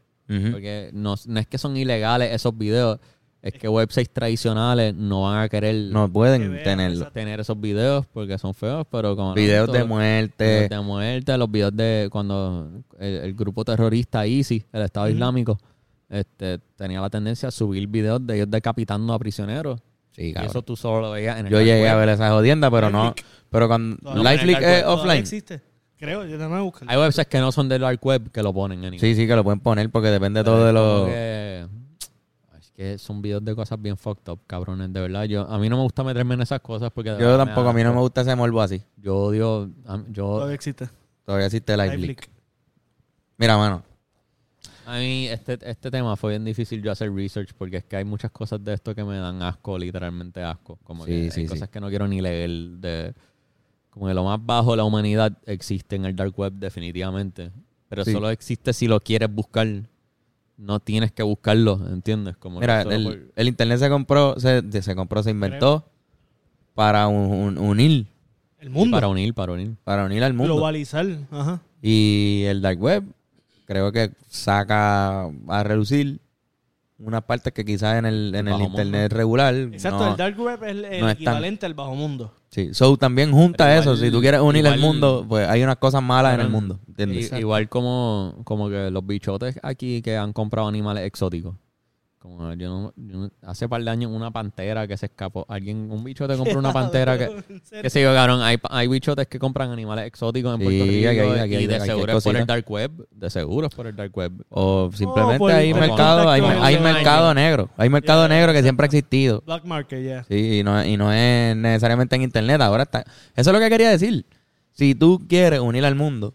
Porque no, no es que son ilegales esos videos. Es que websites tradicionales no van a querer No Que pueden vean, tenerlo. tener esos videos porque son feos, pero como no, Videos de todo- muerte. Videos de muerte, los videos de cuando el, el grupo terrorista ISIS, el Estado. Islámico, este, tenía la tendencia a subir videos de ellos decapitando a prisioneros. Sí, Y eso tú solo lo veías en el Yo llegué web. a ver esa jodienda, pero no. Pero cuando Lifelink dark es web. ¿Todavía offline. existe? Creo, yo también buscar. Hay websites que no son del dark web que lo ponen en Sí, sí, que lo pueden poner porque depende todo de los. Que son videos de cosas bien fucked up, cabrones, de verdad. Yo, a mí no me gusta meterme en esas cosas porque... Yo tampoco, da a mí no me gusta ese morbo así. Yo odio... Yo, Todavía existe. Todavía existe Lifelink. Lifelink. Mira, mano. A mí este, este tema fue bien difícil yo hacer research porque es que hay muchas cosas de esto que me dan asco, literalmente asco. Como Sí, que sí, hay sí. cosas que no quiero ni leer de... Como que lo más bajo de la humanidad existe en el dark web definitivamente. Pero Sí. solo existe si lo quieres buscar. No tienes que buscarlo, ¿entiendes? Como Mira, el, por- el internet se compró, se, se compró, se inventó para un- un- unir, El mundo. Para unir, para unir. para unir al mundo. Globalizar. Ajá. Y el dark web creo que saca a relucir unas partes que quizás en el, en el internet mundo. regular. Exacto, no- el dark web es el, no equivalente al bajo mundo. Sí, so también junta Pero eso. igual- si tú quieres unir el mundo, pues hay unas cosas malas en el mundo. igual como, como que los bichotes aquí que han comprado animales exóticos. Como yo no, yo no- hace par de años una pantera que se escapó. Alguien, un bichote compró una pantera que, que se yo, cabrón. Hay, hay bichotes que compran animales exóticos en Sí, Puerto Rico. aquí hay- aquí hay- y de aquí hay seguro es por el dark web. De seguro es por el dark web. O simplemente por- hay por mercado, hay, hay mercado negro. Hay mercado Yeah, negro que siempre ha existido. Black market, ya. Sí, y no, y no es necesariamente en internet. Ahora está. Eso es lo que quería decir. Si tú quieres unir al mundo,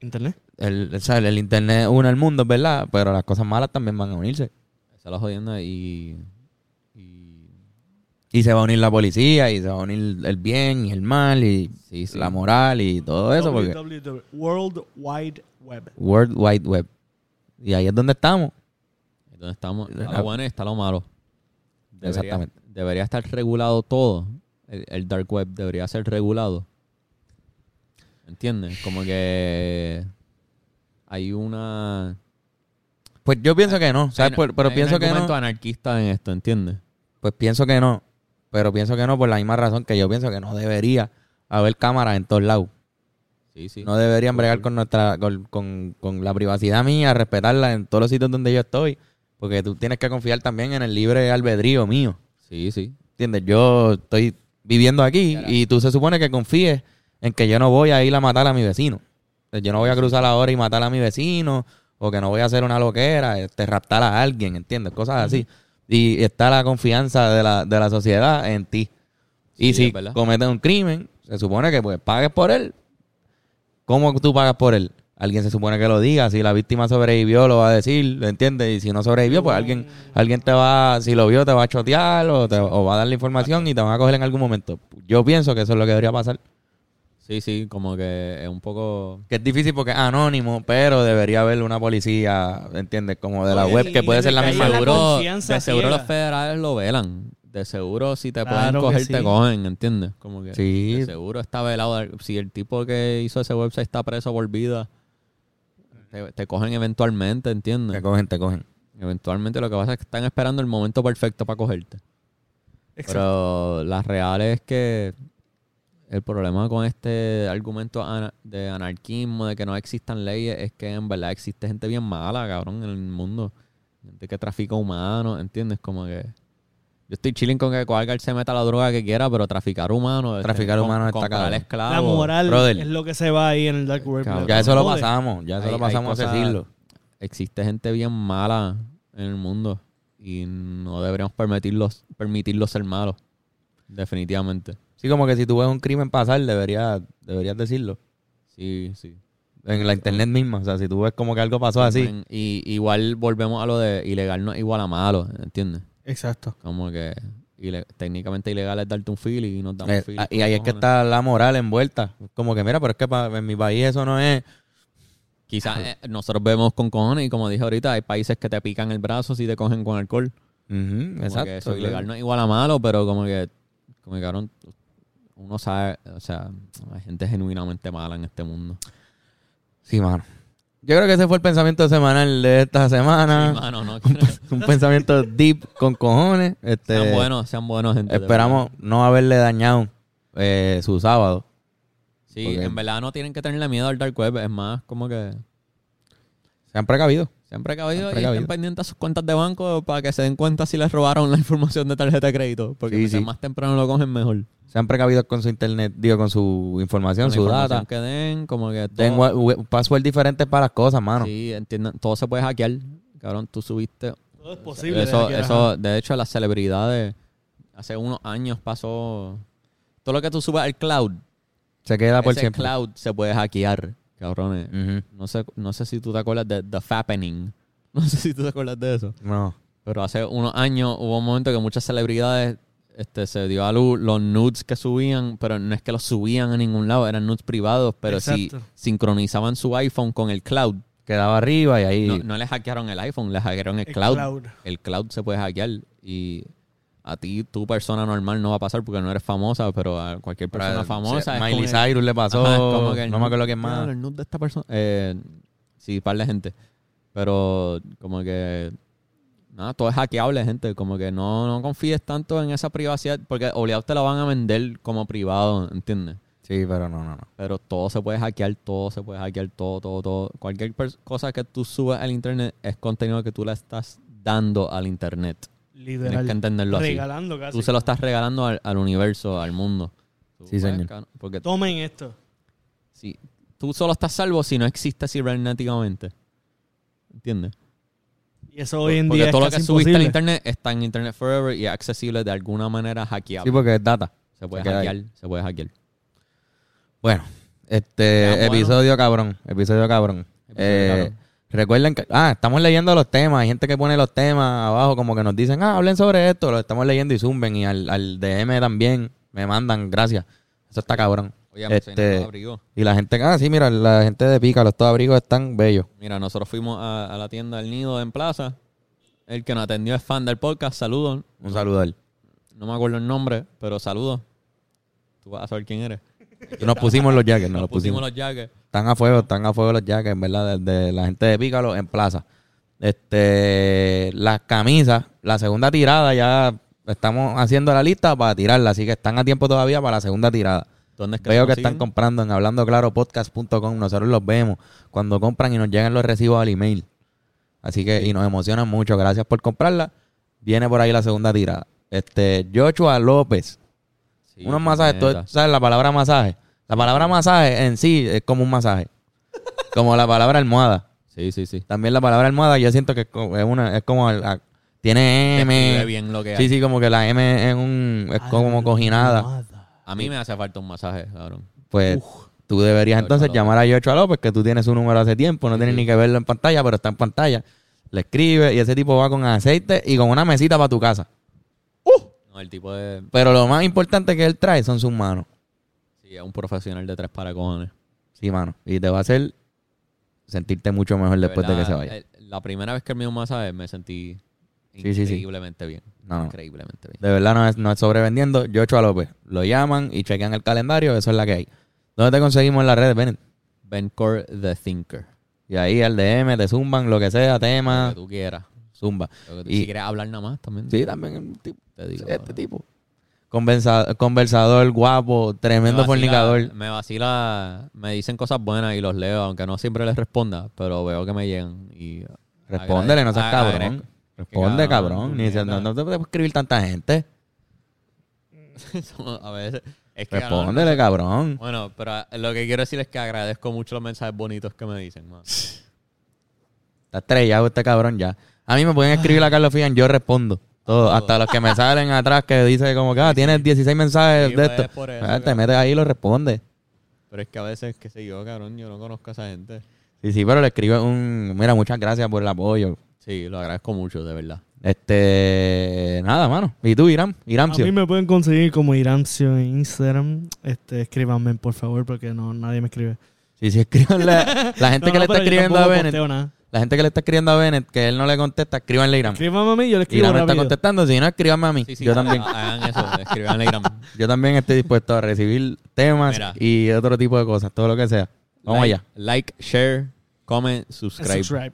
Internet. El, sea, el internet une el mundo, es verdad, pero las cosas malas también van a unirse. Esa es la jodienda y... y Y se va a unir la policía, y se va a unir el bien y el mal, y Sí, sí. la moral y todo eso, porque World Wide Web. World Wide Web. Y ahí es donde estamos. donde estamos, está lo bueno y está lo malo. Debería, Exactamente. Debería estar regulado todo. El, el dark web debería ser regulado. ¿Entiendes? Como que hay una... Pues yo pienso que no, ¿sabes? hay- Por- pero hay un pienso que argumento no. anarquista en esto, ¿entiendes? Pues pienso que no. Pero pienso que no por la misma razón que yo pienso que no debería haber cámaras en todos lados. Sí, sí. No deberían bregar con nuestra con, con- con la privacidad mía, respetarla en todos los sitios donde yo estoy. Porque tú tienes que confiar también en el libre albedrío mío. Sí, sí. ¿Entiendes? Yo estoy viviendo aquí y tú se supone que confíes en que yo no voy a ir a matar a mi vecino. Yo no voy a cruzar ahora y matar a mi vecino o que no voy a hacer una loquera, este, raptar a alguien, ¿entiendes? Cosas así. Y está la confianza de la, de la sociedad en ti. Y Sí, si cometes un crimen, se supone que pues pagues por él. ¿Cómo tú pagas por él? Alguien se supone que lo diga. Si la víctima sobrevivió, lo va a decir, ¿lo entiendes? Y si no sobrevivió, pues alguien, alguien te va, si lo vio, te va a chotear o, te, o va a dar la información y te van a coger en algún momento. Yo pienso que eso es lo que debería pasar. Sí, sí, como que es un poco... Que es difícil porque es anónimo, pero debería haber una policía, ¿entiendes? Como de la Oye, web, que puede ser la misma. la seguro, de seguro los federales lo velan. De seguro si te Claro pueden coger, te cogen, ¿entiendes? Como que Sí. de seguro está velado. Si el tipo que hizo ese website está preso por vida, te, te cogen eventualmente, ¿entiendes? Te cogen, te cogen. Eventualmente lo que pasa es que están esperando el momento perfecto para cogerte. Exacto. Pero la real es que el problema con este argumento de anarquismo, de que no existan leyes, es que en verdad existe gente bien mala, cabrón, en el mundo. Gente que trafica humanos, ¿entiendes? Como que... Yo estoy chilling con que cualquier se meta la droga que quiera, pero traficar humanos... Traficar humanos está cabrón. esclavos. la moral brother. es lo que se va ahí en el Dark Web. Cabrón. Ya eso lo pasamos, ya eso Hay- lo pasamos a cosas- decirlo. Existe gente bien mala en el mundo y no deberíamos permitirlos, permitirlos ser malos. Definitivamente. Sí, como que si tú ves un crimen pasar, deberías, deberías decirlo. Sí, sí. En la internet misma. O sea, si tú ves como que algo pasó así. Y igual volvemos a lo de ilegal no es igual a malo, ¿entiendes? Exacto. Como que ile- técnicamente ilegal es darte un feeling y nos damos eh, feeling. y ahí es que está la moral envuelta. Como que, mira, pero es que en mi país eso no es. Quizás eh, nosotros vemos con cojones y como dije ahorita, hay países que te pican el brazo si te cogen con alcohol. Exacto. que eso ilegal no es igual a malo, pero como que, como que cabrón, uno sabe, o sea, hay gente genuinamente mala en este mundo. Sí, mano. Yo creo que ese fue el pensamiento semanal de esta semana. Sí, mano, no, un pensamiento deep con cojones. Este, sean buenos, sean buenos, gente. Esperamos no haberle dañado eh, su sábado. Sí, Porque- en verdad no tienen que tenerle miedo al dark web, es más como que Se han sean precavidos Sean y precavidos. estén pendientes a sus cuentas de banco para que se den cuenta si les robaron la información de tarjeta de crédito, porque Sí, más temprano lo cogen mejor. Se han precavido con su internet, digo, con su información, Con su información data. que den, como que todo, Den password diferentes para las cosas, mano. sí, entiendan, todo se puede hackear. Cabrón, tú subiste Todo es posible. eso, de eso, de hecho, las celebridades hace unos años pasó todo lo que tú subes al cloud, Se queda por ese siempre. cloud se puede hackear, cabrones. No sé, no sé si tú te acuerdas de The Fappening. No sé si tú te acuerdas de eso. No. Pero hace unos años hubo un momento que muchas celebridades este, se dio a luz los nudes que subían, pero no es que los subían a ningún lado, eran nudes privados, pero si sincronizaban su iPhone con el cloud, Quedaba arriba y ahí. no, no le hackearon el iPhone, le hackearon el, El cloud. cloud. El cloud se puede hackear y a ti, tu persona normal, no va a pasar porque no eres famosa, pero a cualquier persona famosa. es Miley que- Cyrus le pasó. Ajá, es como que el no me acuerdo quién más. El nude de esta persona. Eh, sí, par de gente. Pero como que nada, todo es hackeable, gente. Como que no, no confíes tanto en esa privacidad, porque obligados te la van a vender como privado, ¿entiendes? Sí, pero no, no, no. Pero todo se puede hackear, todo se puede hackear, todo, todo, todo. Cualquier cosa que tú subas al internet es contenido que tú le estás dando al internet. Literal. Tienes que entenderlo así. Regalando casi. Tú se lo estás regalando al, al universo, al mundo. Tú, Sí, pues, señor. cabrón, Porque Tomen esto. si tú solo estás salvo si no existes cibernéticamente. ¿Entiendes? Y eso hoy en Porque día es todo lo casi que subiste al imposible. internet está en internet forever y es accesible de alguna manera hackeable. Sí, porque es data. se puede se hackear, se puede hackear. Bueno, Ya, este bueno. episodio cabrón. Episodio cabrón. Eh, recuerden que, ah, estamos leyendo los temas. Hay gente que pone los temas abajo como que nos dicen, ah, hablen sobre esto. Lo estamos leyendo y zumben. Y al, al DM también me mandan, gracias. Eso está cabrón. Oye, Este, abrigos. Y la gente, ah, sí, mira, la gente de Pica, los dos abrigos están bellos. Mira, nosotros fuimos a, a la tienda del Nido en Plaza. El que nos atendió es fan del podcast. Saludos. Un saludo a él. No me acuerdo el nombre, pero saludos. Tú vas a saber quién eres. Nos pusimos los jackets, nos Nos pusimos pusimos. los jackets. Están a fuego, están a fuego los jackets, en verdad, de, de la gente de Pícalo en plaza. Este, las camisas, la segunda tirada ya estamos haciendo la lista para tirarla, así que están a tiempo todavía para la segunda tirada. ¿Dónde es que Veo que están comprando en hablandoclaropodcast.com, nosotros los vemos cuando compran y nos llegan los recibos al email. Así que, y nos emocionan mucho, gracias por comprarla. Viene por ahí la segunda tirada. Este, Joshua López, Sí, unos masajes, tú. ¿sabes la palabra masaje? La palabra masaje en sí es como un masaje. Como la palabra almohada. Sí, sí, sí. También la palabra almohada yo siento que es una, es como el- a- tiene M. bien lo que Sí, hay. sí, como que la M es un es como cojinada. A mí me hace falta un masaje, cabrón. Pues tú deberías entonces llamar a Yocho López, que tú tienes su número hace tiempo, no tienes ni que verlo en pantalla, pero está en pantalla. Le escribe y ese tipo va con aceite y con una mesita para tu casa. No, el tipo de... Pero lo más importante que él trae son sus manos. Sí, es un profesional de tres para cojones. Sí, mano. Y te va a hacer sentirte mucho mejor después de, que se vaya. eh, La primera vez que me dio un masaje me sentí Sí, sí, sí. increíblemente bien. No. Increíblemente bien. De verdad no es, no es sobrevendiendo. Yocho López. Lo llaman y chequean el calendario. Eso es la que hay. ¿Dónde te conseguimos en las redes, Bennett? Ben Core The Thinker. Y ahí al DM te zumban lo que sea, Lo tema, que tú quieras. zumba. Lo que tú- Y- si quieres hablar nada más también. Sí, también es un tipo, Te digo. este tipo. Conversa- conversador, guapo, tremendo me vacila- fornicador. Me vacila, me dicen cosas buenas y los leo, aunque no siempre les responda, pero veo que me llegan y... Respóndele, no seas agrade- cabrón. Responde, cabrón, cabrón. Ni se- no, no te puede escribir tanta gente. a veces... Es que, Respóndele, cabrón. Bueno, pero ah, lo que quiero decir es que agradezco mucho los mensajes bonitos que me dicen, man. Está estrellado este cabrón ya. A mí me pueden escribir a Carlos Fian, yo respondo. Todo, hasta los que me salen atrás que dice como que ah, tienes 16 mensajes Sí, de pues, esto. eso, Ah, te metes ahí y lo responde. Pero es que a veces, qué sé yo, cabrón, yo no conozco a esa gente. Sí, sí, pero le escribe un mira, muchas gracias por el apoyo. Sí, lo agradezco mucho, de verdad. Este, nada, mano. ¿Y tú, Iram? A Iramcio. mí me pueden conseguir como Iramcio en Instagram. Este, escríbanme, por favor, porque no nadie me escribe. Sí, sí, escríbanle. La gente No, que le está escribiendo a nada. La gente que le está escribiendo a Bennett, que él no le contesta, escríbanle a Iram. Escríbanme a mí, yo le escribo Iram está rápido. contestando, si no, escríbanme a mí. Sí, sí, yo también. Hagan eso, escriban Instagram. Yo también estoy dispuesto a recibir temas Mira. y otro tipo de cosas, todo lo que sea. Vamos like, allá. Like, share, comment, subscribe. Subscribe.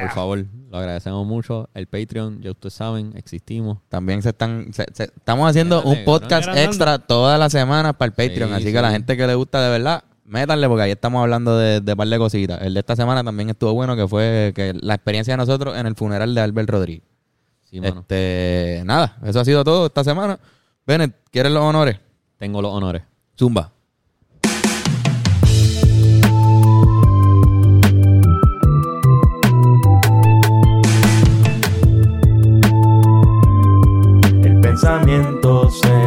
Por favor, lo agradecemos mucho. El Patreon, ya ustedes saben, existimos. También se están, se- se- estamos haciendo un podcast extra todas las semanas para el Patreon, Sí, así sí. que la gente que le gusta de verdad, métanle porque ahí estamos hablando de, de par de cositas. El de esta semana también estuvo bueno, que fue que la experiencia de nosotros en el funeral de Albert Rodríguez. Sí, mano. Este, nada, eso ha sido todo esta semana. Bennett, ¿quieres los honores? Tengo los honores. Zumba. El pensamiento se